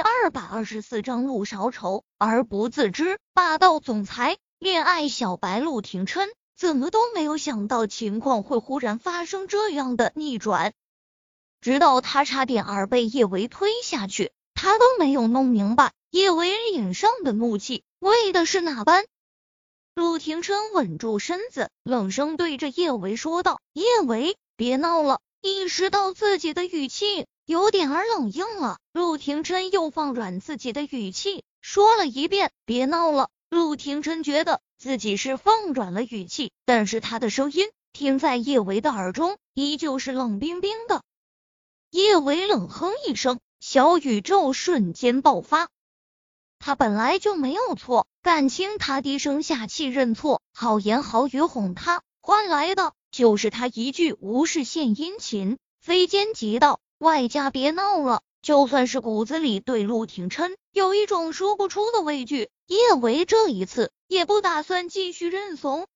第二百二十四章陆少丑而不自知，霸道总裁恋爱小白陆廷琛怎么都没有想到情况会忽然发生这样的逆转，直到他差点儿被叶维推下去，他都没有弄明白叶维脸上的怒气为的是哪般。陆廷琛稳住身子，冷声对着叶维说道：“叶维，别闹了。”意识到自己的语气。有点儿冷硬了，陆廷琛又放软自己的语气，说了一遍：“别闹了。”陆廷琛觉得自己是放软了语气，但是他的声音听在叶维的耳中，依旧是冷冰冰的。叶维冷哼一声，小宇宙瞬间爆发。他本来就没有错，感情他低声下气认错，好言好语哄他，换来的就是他一句无事献殷勤，非奸即盗。外加别闹了，就算是骨子里对陆廷琛有一种说不出的畏惧，叶维这一次也不打算继续认怂。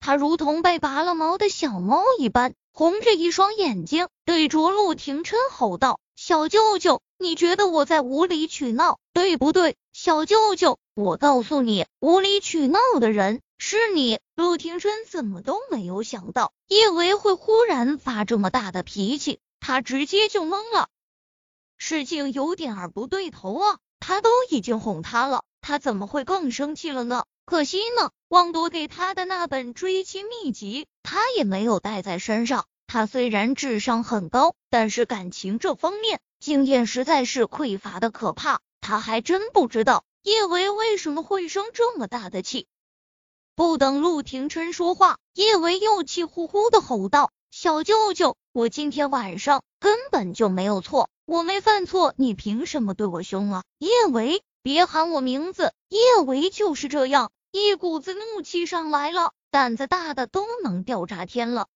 他如同被拔了毛的小猫一般，红着一双眼睛，对着陆廷琛吼道：“小舅舅，你觉得我在无理取闹，对不对？小舅舅，我告诉你，无理取闹的人是你。”陆廷琛怎么都没有想到叶维会忽然发这么大的脾气。他直接就懵了，事情有点儿不对头啊！他都已经哄他了，他怎么会更生气了呢？可惜呢，汪铎给他的那本追妻秘籍，他也没有带在身上。他虽然智商很高，但是感情这方面经验实在是匮乏的可怕。他还真不知道叶维为什么会生这么大的气。不等陆廷琛说话，叶维又气呼呼的吼道。小舅舅，我今天晚上根本就没有错，我没犯错，你凭什么对我凶啊？叶维，别喊我名字，叶维就是这样，一股子怒气上来了，胆子大的都能掉炸天了。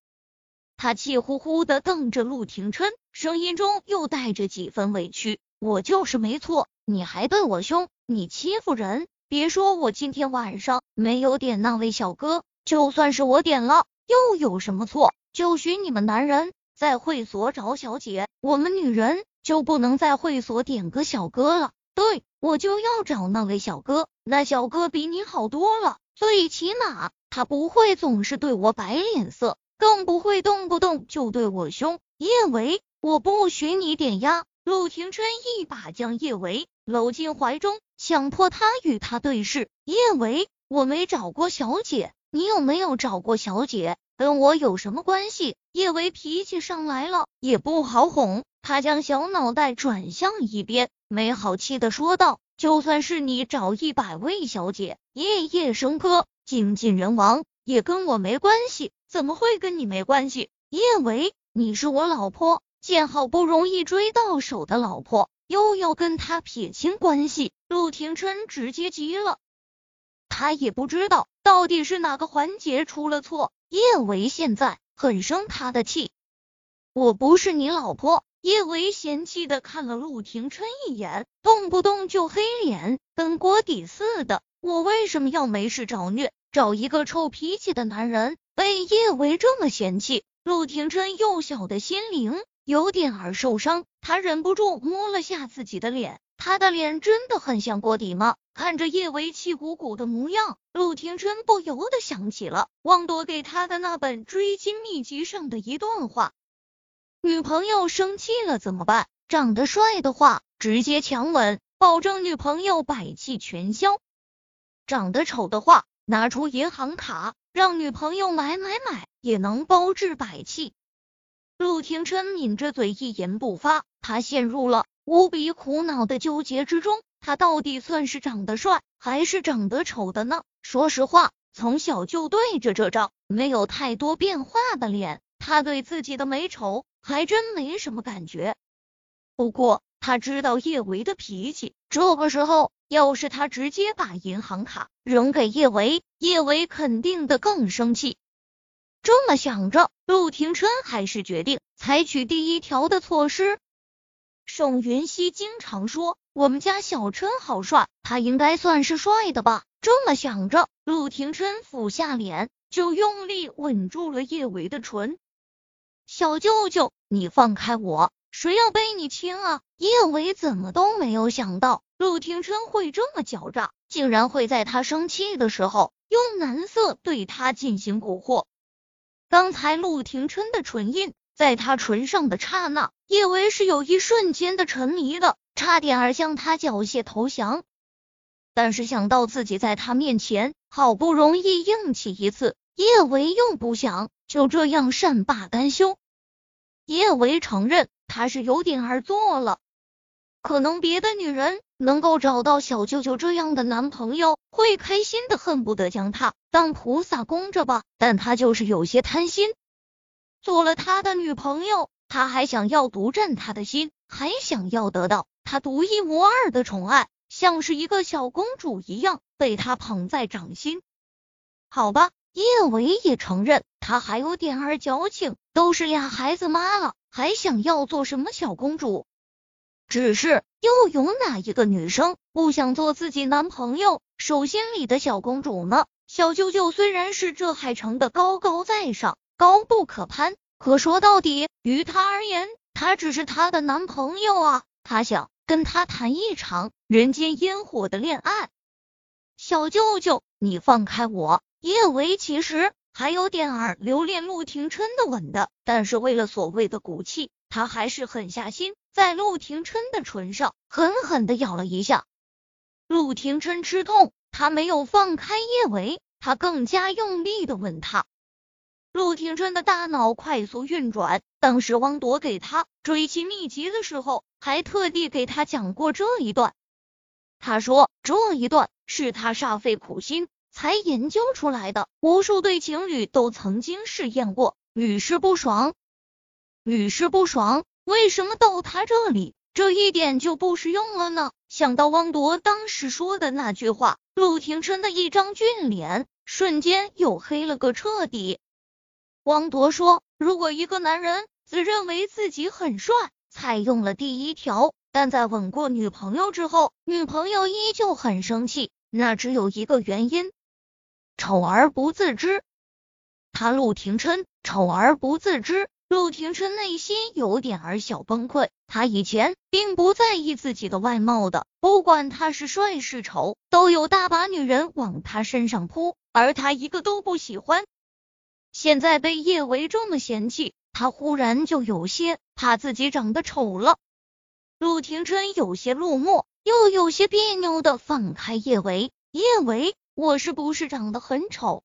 他气呼呼的瞪着陆廷琛，声音中又带着几分委屈：“我就是没错，你还对我凶，你欺负人！别说我今天晚上没有点那位小哥，就算是我点了，又有什么错？”就许你们男人在会所找小姐，我们女人就不能在会所点个小哥了？对，我就要找那位小哥，那小哥比你好多了，最起码他不会总是对我摆脸色，更不会动不动就对我凶。叶维，我不许你点呀！陆廷琛一把将叶维搂进怀中，强迫他与他对视。叶维，我没找过小姐，你有没有找过小姐？跟我有什么关系？叶维脾气上来了，也不好哄。他将小脑袋转向一边，没好气的说道：“就算是你找一百位小姐，夜夜笙歌，精尽人亡，也跟我没关系。怎么会跟你没关系？叶维，你是我老婆，见好不容易追到手的老婆，又要跟他撇清关系？”陆廷琛直接急了，他也不知道到底是哪个环节出了错。叶维现在很生他的气，我不是你老婆。叶维嫌弃的看了陆廷琛一眼，动不动就黑脸，跟锅底似的。我为什么要没事找虐，找一个臭脾气的男人？被叶维这么嫌弃，陆廷琛幼小的心灵有点儿受伤，他忍不住摸了下自己的脸。他的脸真的很像锅底吗？看着叶维气鼓鼓的模样，陆廷琛不由得想起了汪铎给他的那本追金秘籍上的一段话：女朋友生气了怎么办？长得帅的话，直接强吻，保证女朋友百气全消；长得丑的话，拿出银行卡，让女朋友买买买，也能包治百气。陆廷琛抿着嘴，一言不发，他陷入了。无比苦恼的纠结之中，他到底算是长得帅还是长得丑的呢？说实话，从小就对着这张没有太多变化的脸，他对自己的美丑还真没什么感觉。不过他知道叶维的脾气，这个时候要是他直接把银行卡扔给叶维，叶维肯定的更生气。这么想着，陆廷琛还是决定采取第一条的措施。宋云熙经常说我们家小琛好帅，他应该算是帅的吧？这么想着，陆廷琛俯下脸，就用力吻住了叶维的唇。小舅舅，你放开我，谁要被你亲啊？叶维怎么都没有想到陆廷琛会这么狡诈，竟然会在他生气的时候用男色对他进行蛊惑。刚才陆廷琛的唇印在他唇上的刹那，叶维是有一瞬间的沉迷的，差点儿向他缴械投降。但是想到自己在他面前好不容易硬气一次，叶维又不想就这样善罢甘休。叶维承认他是有点儿做了。可能别的女人能够找到小舅舅这样的男朋友，会开心的恨不得将他当菩萨供着吧。但他就是有些贪心，做了他的女朋友，他还想要独占他的心，还想要得到他独一无二的宠爱，像是一个小公主一样被他捧在掌心。好吧，叶维也承认他还有点儿矫情，都是俩孩子妈了，还想要做什么小公主？只是又有哪一个女生不想做自己男朋友手心里的小公主呢？小舅舅虽然是这海城的高高在上、高不可攀，可说到底，于他而言，他只是他的男朋友啊。他想跟他谈一场人间烟火的恋爱。小舅舅，你放开我！叶维其实还有点儿留恋陆廷琛的吻的，但是为了所谓的骨气，他还是狠下心。在陆廷琛的唇上狠狠的咬了一下，陆廷琛吃痛，他没有放开叶维，他更加用力的吻他。陆廷琛的大脑快速运转，当时汪铎给他追妻秘籍的时候，还特地给他讲过这一段。他说这一段是他煞费苦心才研究出来的，无数对情侣都曾经试验过，屡试不爽，屡试不爽。为什么到他这里这一点就不实用了呢？想到汪铎当时说的那句话，陆廷琛的一张俊脸瞬间又黑了个彻底。汪铎说：“如果一个男人自认为自己很帅，采用了第一条，但在吻过女朋友之后，女朋友依旧很生气，那只有一个原因：丑而不自知。他陆廷琛丑而不自知。”陆廷琛内心有点儿小崩溃，他以前并不在意自己的外貌的，不管他是帅是丑，都有大把女人往他身上扑，而他一个都不喜欢。现在被叶维这么嫌弃，他忽然就有些怕自己长得丑了。陆廷琛有些落寞，又有些别扭的放开叶维，叶维，我是不是长得很丑？